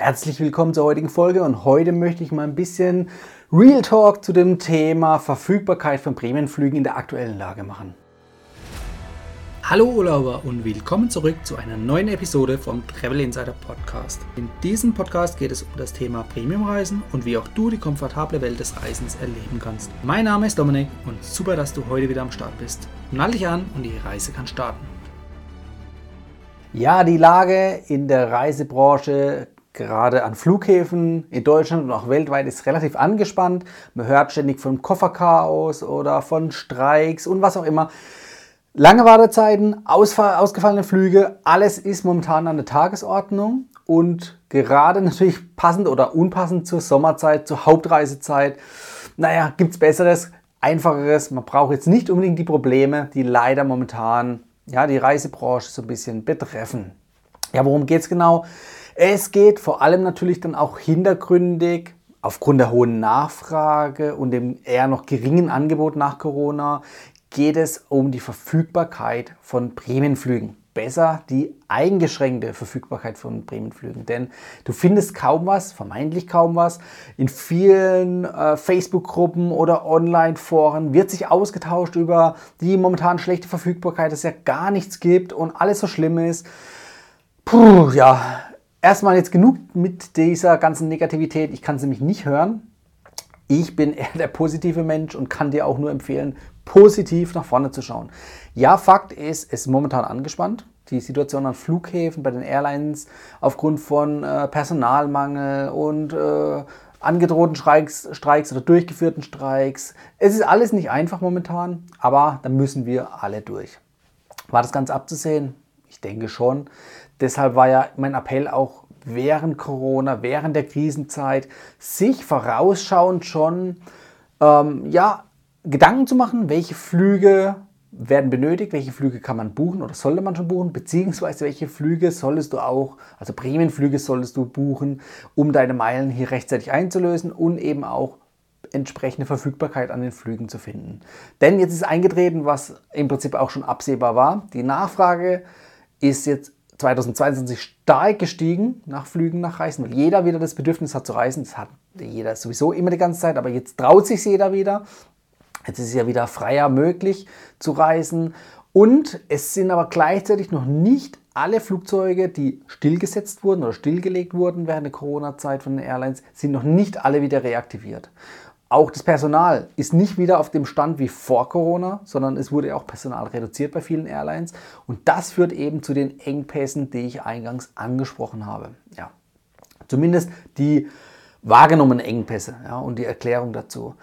Herzlich willkommen zur heutigen Folge und heute möchte ich mal ein bisschen Real Talk zu dem Thema Verfügbarkeit von Prämienflügen in der aktuellen Lage machen. Hallo Urlauber und willkommen zurück zu einer neuen Episode vom Travel Insider Podcast. In diesem Podcast geht es um das Thema Premiumreisen und wie auch du die komfortable Welt des Reisens erleben kannst. Mein Name ist Dominik und super, dass du heute wieder am Start bist. Nall dich an und die Reise kann starten. Ja, die Lage in der Reisebranche gerade an Flughäfen in Deutschland und auch weltweit ist relativ angespannt. Man hört ständig von Kofferchaos oder von Streiks und was auch immer. Lange Wartezeiten, ausgefallene Flüge, alles ist momentan an der Tagesordnung und gerade natürlich passend oder unpassend zur Sommerzeit, zur Hauptreisezeit. Naja, gibt es Besseres, Einfacheres. Man braucht jetzt nicht unbedingt die Probleme, die leider momentan ja, die Reisebranche so ein bisschen betreffen. Ja, worum geht es genau? Es geht vor allem natürlich dann auch hintergründig aufgrund der hohen Nachfrage und dem eher noch geringen Angebot nach Corona geht es um die Verfügbarkeit von Prämienflügen. Besser die eingeschränkte Verfügbarkeit von Prämienflügen. Denn du findest kaum was, vermeintlich kaum was. In vielen äh, Facebook-Gruppen oder Online-Foren wird sich ausgetauscht über die momentan schlechte Verfügbarkeit, dass es ja gar nichts gibt und alles so schlimm ist. Puh, ja, erstmal jetzt genug mit dieser ganzen Negativität. Ich kann sie nämlich nicht hören. Ich bin eher der positive Mensch und kann dir auch nur empfehlen, positiv nach vorne zu schauen. Ja, Fakt ist, es ist momentan angespannt. Die Situation an Flughäfen, bei den Airlines aufgrund von äh, Personalmangel und äh, angedrohten Streiks, Streiks oder durchgeführten Streiks. Es ist alles nicht einfach momentan, aber da müssen wir alle durch. War das Ganze abzusehen? Ich denke schon. Deshalb war ja mein Appell auch während Corona, während der Krisenzeit, sich vorausschauend schon ähm, ja, Gedanken zu machen, welche Flüge werden benötigt, welche Flüge kann man buchen oder sollte man schon buchen, beziehungsweise welche Flüge solltest du auch, also Prämienflüge solltest du buchen, um deine Meilen hier rechtzeitig einzulösen und eben auch entsprechende Verfügbarkeit an den Flügen zu finden. Denn jetzt ist eingetreten, was im Prinzip auch schon absehbar war. Die Nachfrage ist jetzt 2022 stark gestiegen nach Flügen, nach Reisen, weil jeder wieder das Bedürfnis hat zu reisen. Das hat jeder sowieso immer die ganze Zeit, aber jetzt traut sich jeder wieder. Jetzt ist es ja wieder freier möglich zu reisen. Und es sind aber gleichzeitig noch nicht alle Flugzeuge, die stillgesetzt wurden oder stillgelegt wurden während der Corona-Zeit von den Airlines, sind noch nicht alle wieder reaktiviert. Auch das Personal ist nicht wieder auf dem Stand wie vor Corona, sondern es wurde auch Personal reduziert bei vielen Airlines. Und das führt eben zu den Engpässen, die ich eingangs angesprochen habe. Ja, zumindest die wahrgenommenen Engpässe ja, und die Erklärung dazu.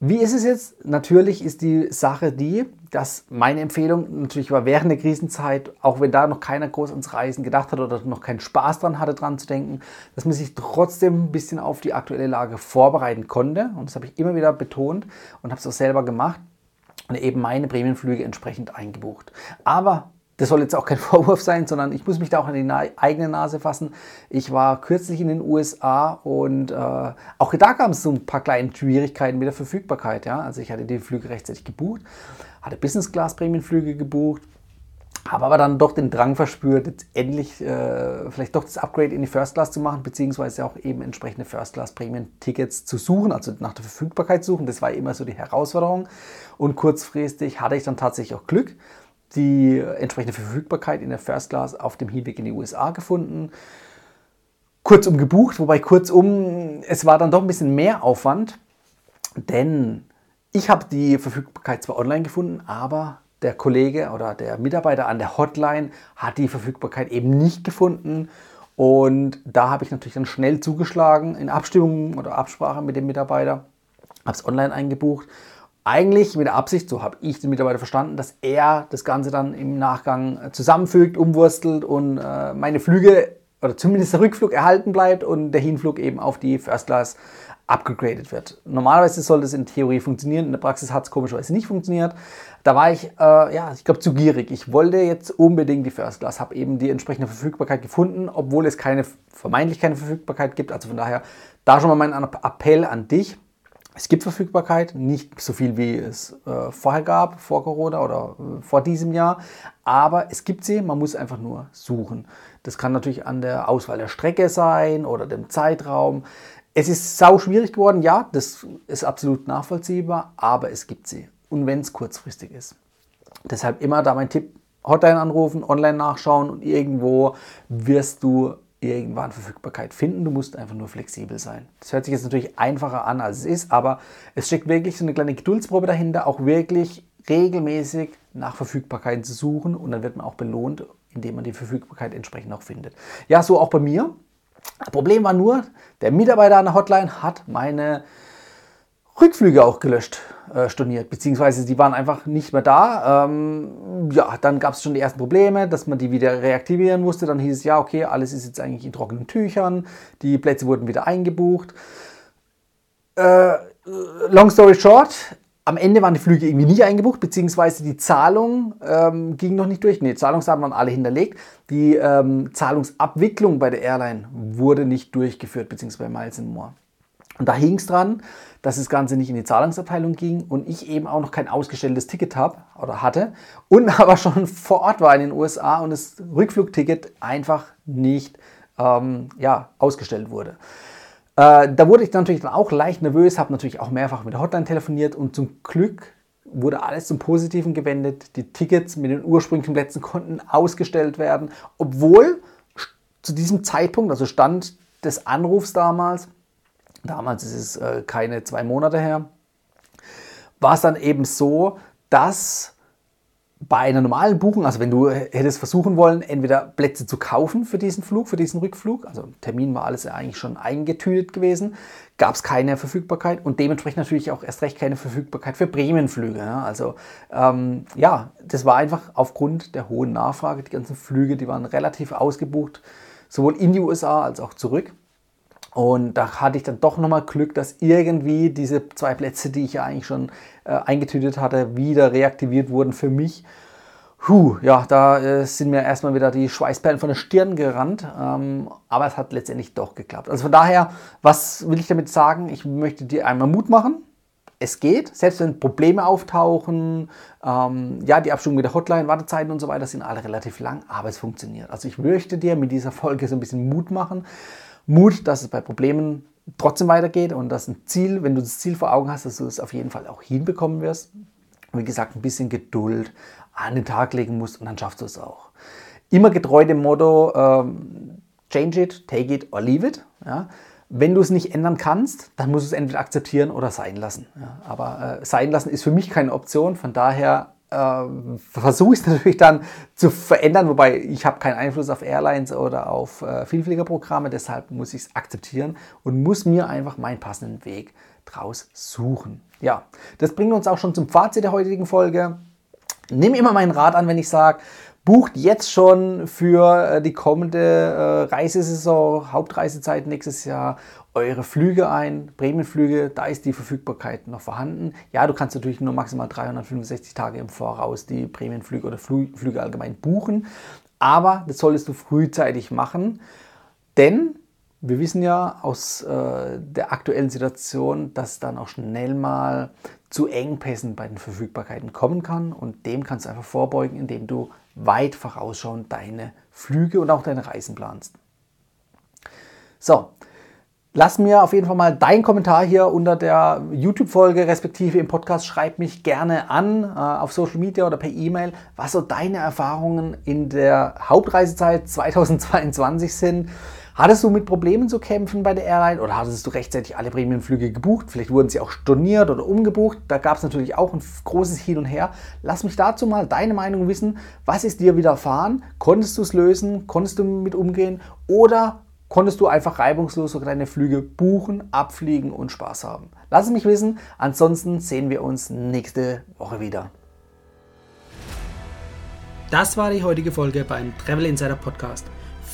Wie ist es jetzt? Natürlich ist die Sache die, dass meine Empfehlung natürlich war während der Krisenzeit, auch wenn da noch keiner groß ans Reisen gedacht hat oder noch keinen Spaß dran hatte, dran zu denken, dass man sich trotzdem ein bisschen auf die aktuelle Lage vorbereiten konnte. Und das habe ich immer wieder betont und habe es auch selber gemacht und eben meine Prämienflüge entsprechend eingebucht. Aber das soll jetzt auch kein Vorwurf sein, sondern ich muss mich da auch an die Na eigene Nase fassen. Ich war kürzlich in den USA und äh, auch da gab es so ein paar kleine Schwierigkeiten mit der Verfügbarkeit. Ja? Also ich hatte die Flüge rechtzeitig gebucht, hatte Business Class Prämienflüge gebucht, habe aber dann doch den Drang verspürt, jetzt endlich äh, vielleicht doch das Upgrade in die First Class zu machen, beziehungsweise auch eben entsprechende First Class Prämien-Tickets zu suchen, also nach der Verfügbarkeit suchen. Das war immer so die Herausforderung. Und kurzfristig hatte ich dann tatsächlich auch Glück die entsprechende Verfügbarkeit in der First Class auf dem Hinweg in die USA gefunden. Kurzum gebucht, wobei kurzum, es war dann doch ein bisschen mehr Aufwand, denn ich habe die Verfügbarkeit zwar online gefunden, aber der Kollege oder der Mitarbeiter an der Hotline hat die Verfügbarkeit eben nicht gefunden. Und da habe ich natürlich dann schnell zugeschlagen in Abstimmung oder Absprache mit dem Mitarbeiter, habe es online eingebucht eigentlich mit der Absicht, so habe ich den Mitarbeiter verstanden, dass er das Ganze dann im Nachgang äh, zusammenfügt, umwurstelt und äh, meine Flüge oder zumindest der Rückflug erhalten bleibt und der Hinflug eben auf die First Class abgegradet wird. Normalerweise soll das in Theorie funktionieren, in der Praxis hat es komischerweise nicht funktioniert. Da war ich, äh, ja, ich glaube, zu gierig. Ich wollte jetzt unbedingt die First Class, habe eben die entsprechende Verfügbarkeit gefunden, obwohl es keine, vermeintlich keine Verfügbarkeit gibt. Also von daher, da schon mal mein Appell an dich Es gibt Verfügbarkeit, nicht so viel wie es äh, vorher gab, vor Corona oder äh, vor diesem Jahr, aber es gibt sie, man muss einfach nur suchen. Das kann natürlich an der Auswahl der Strecke sein oder dem Zeitraum. Es ist sau schwierig geworden, ja, das ist absolut nachvollziehbar, aber es gibt sie. Und wenn es kurzfristig ist. Deshalb immer da mein Tipp, Hotline anrufen, online nachschauen und irgendwo wirst du irgendwann Verfügbarkeit finden. Du musst einfach nur flexibel sein. Das hört sich jetzt natürlich einfacher an, als es ist, aber es steckt wirklich so eine kleine Geduldsprobe dahinter, auch wirklich regelmäßig nach Verfügbarkeiten zu suchen und dann wird man auch belohnt, indem man die Verfügbarkeit entsprechend auch findet. Ja, so auch bei mir. Problem war nur, der Mitarbeiter an der Hotline hat meine Rückflüge auch gelöscht äh, storniert, beziehungsweise die waren einfach nicht mehr da. Ähm, ja, dann gab es schon die ersten Probleme, dass man die wieder reaktivieren musste. Dann hieß es, ja, okay, alles ist jetzt eigentlich in trockenen Tüchern, die Plätze wurden wieder eingebucht. Äh, long story short, am Ende waren die Flüge irgendwie nicht eingebucht, beziehungsweise die Zahlung ähm, ging noch nicht durch. Nee, Zahlungsdaten waren alle hinterlegt. Die ähm, Zahlungsabwicklung bei der Airline wurde nicht durchgeführt, beziehungsweise bei Miles More. Und da hing es dran, dass das Ganze nicht in die Zahlungsabteilung ging und ich eben auch noch kein ausgestelltes Ticket habe oder hatte und aber schon vor Ort war in den USA und das Rückflugticket einfach nicht ähm, ja, ausgestellt wurde. Äh, da wurde ich natürlich dann auch leicht nervös, habe natürlich auch mehrfach mit der Hotline telefoniert und zum Glück wurde alles zum Positiven gewendet. Die Tickets mit den ursprünglichen Plätzen konnten ausgestellt werden, obwohl zu diesem Zeitpunkt, also Stand des Anrufs damals, damals ist es äh, keine zwei Monate her, war es dann eben so, dass bei einer normalen Buchung, also wenn du hättest versuchen wollen, entweder Plätze zu kaufen für diesen Flug, für diesen Rückflug, also Termin war alles eigentlich schon eingetütet gewesen, gab es keine Verfügbarkeit und dementsprechend natürlich auch erst recht keine Verfügbarkeit für Bremenflüge. Ja. Also ähm, ja, das war einfach aufgrund der hohen Nachfrage. Die ganzen Flüge, die waren relativ ausgebucht, sowohl in die USA als auch zurück. Und da hatte ich dann doch nochmal Glück, dass irgendwie diese zwei Plätze, die ich ja eigentlich schon äh, eingetütet hatte, wieder reaktiviert wurden für mich. Puh, ja, da äh, sind mir erstmal wieder die Schweißperlen von der Stirn gerannt. Ähm, aber es hat letztendlich doch geklappt. Also von daher, was will ich damit sagen? Ich möchte dir einmal Mut machen. Es geht, selbst wenn Probleme auftauchen, ähm, ja, die Abstimmung mit der Hotline, Wartezeiten und so weiter sind alle relativ lang, aber es funktioniert. Also ich möchte dir mit dieser Folge so ein bisschen Mut machen. Mut, dass es bei Problemen trotzdem weitergeht und dass ein Ziel, wenn du das Ziel vor Augen hast, dass du es auf jeden Fall auch hinbekommen wirst. Wie gesagt, ein bisschen Geduld an den Tag legen musst und dann schaffst du es auch. Immer getreu dem Motto, ähm, change it, take it or leave it. Ja. Wenn du es nicht ändern kannst, dann musst du es entweder akzeptieren oder sein lassen. Ja. Aber äh, sein lassen ist für mich keine Option. Von daher äh, versuche ich es natürlich dann zu verändern, wobei ich habe keinen Einfluss auf Airlines oder auf äh, Vielfliegerprogramme, deshalb muss ich es akzeptieren und muss mir einfach meinen passenden Weg draus suchen. Ja, das bringt uns auch schon zum Fazit der heutigen Folge. Nimm immer meinen Rat an, wenn ich sage, bucht jetzt schon für äh, die kommende äh, Reisesaison, Hauptreisezeit nächstes Jahr eure Flüge ein, Prämienflüge, da ist die Verfügbarkeit noch vorhanden. Ja, du kannst natürlich nur maximal 365 Tage im Voraus die Prämienflüge oder Flüge allgemein buchen, aber das solltest du frühzeitig machen, denn wir wissen ja aus äh, der aktuellen Situation, dass dann auch schnell mal zu Engpässen bei den Verfügbarkeiten kommen kann und dem kannst du einfach vorbeugen, indem du weit vorausschauend deine Flüge und auch deine Reisen planst. So, Lass mir auf jeden Fall mal deinen Kommentar hier unter der YouTube-Folge respektive im Podcast. Schreib mich gerne an äh, auf Social Media oder per E-Mail, was so deine Erfahrungen in der Hauptreisezeit 2022 sind. Hattest du mit Problemen zu kämpfen bei der Airline oder hattest du rechtzeitig alle Premiumflüge gebucht? Vielleicht wurden sie auch storniert oder umgebucht. Da gab es natürlich auch ein großes Hin und Her. Lass mich dazu mal deine Meinung wissen. Was ist dir widerfahren? Konntest du es lösen? Konntest du mit umgehen? Oder konntest du einfach reibungslos sogar deine Flüge buchen, abfliegen und Spaß haben. Lass es mich wissen, ansonsten sehen wir uns nächste Woche wieder. Das war die heutige Folge beim Travel Insider Podcast.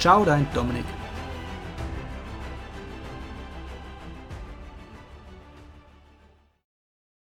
Ciao, dein Dominik.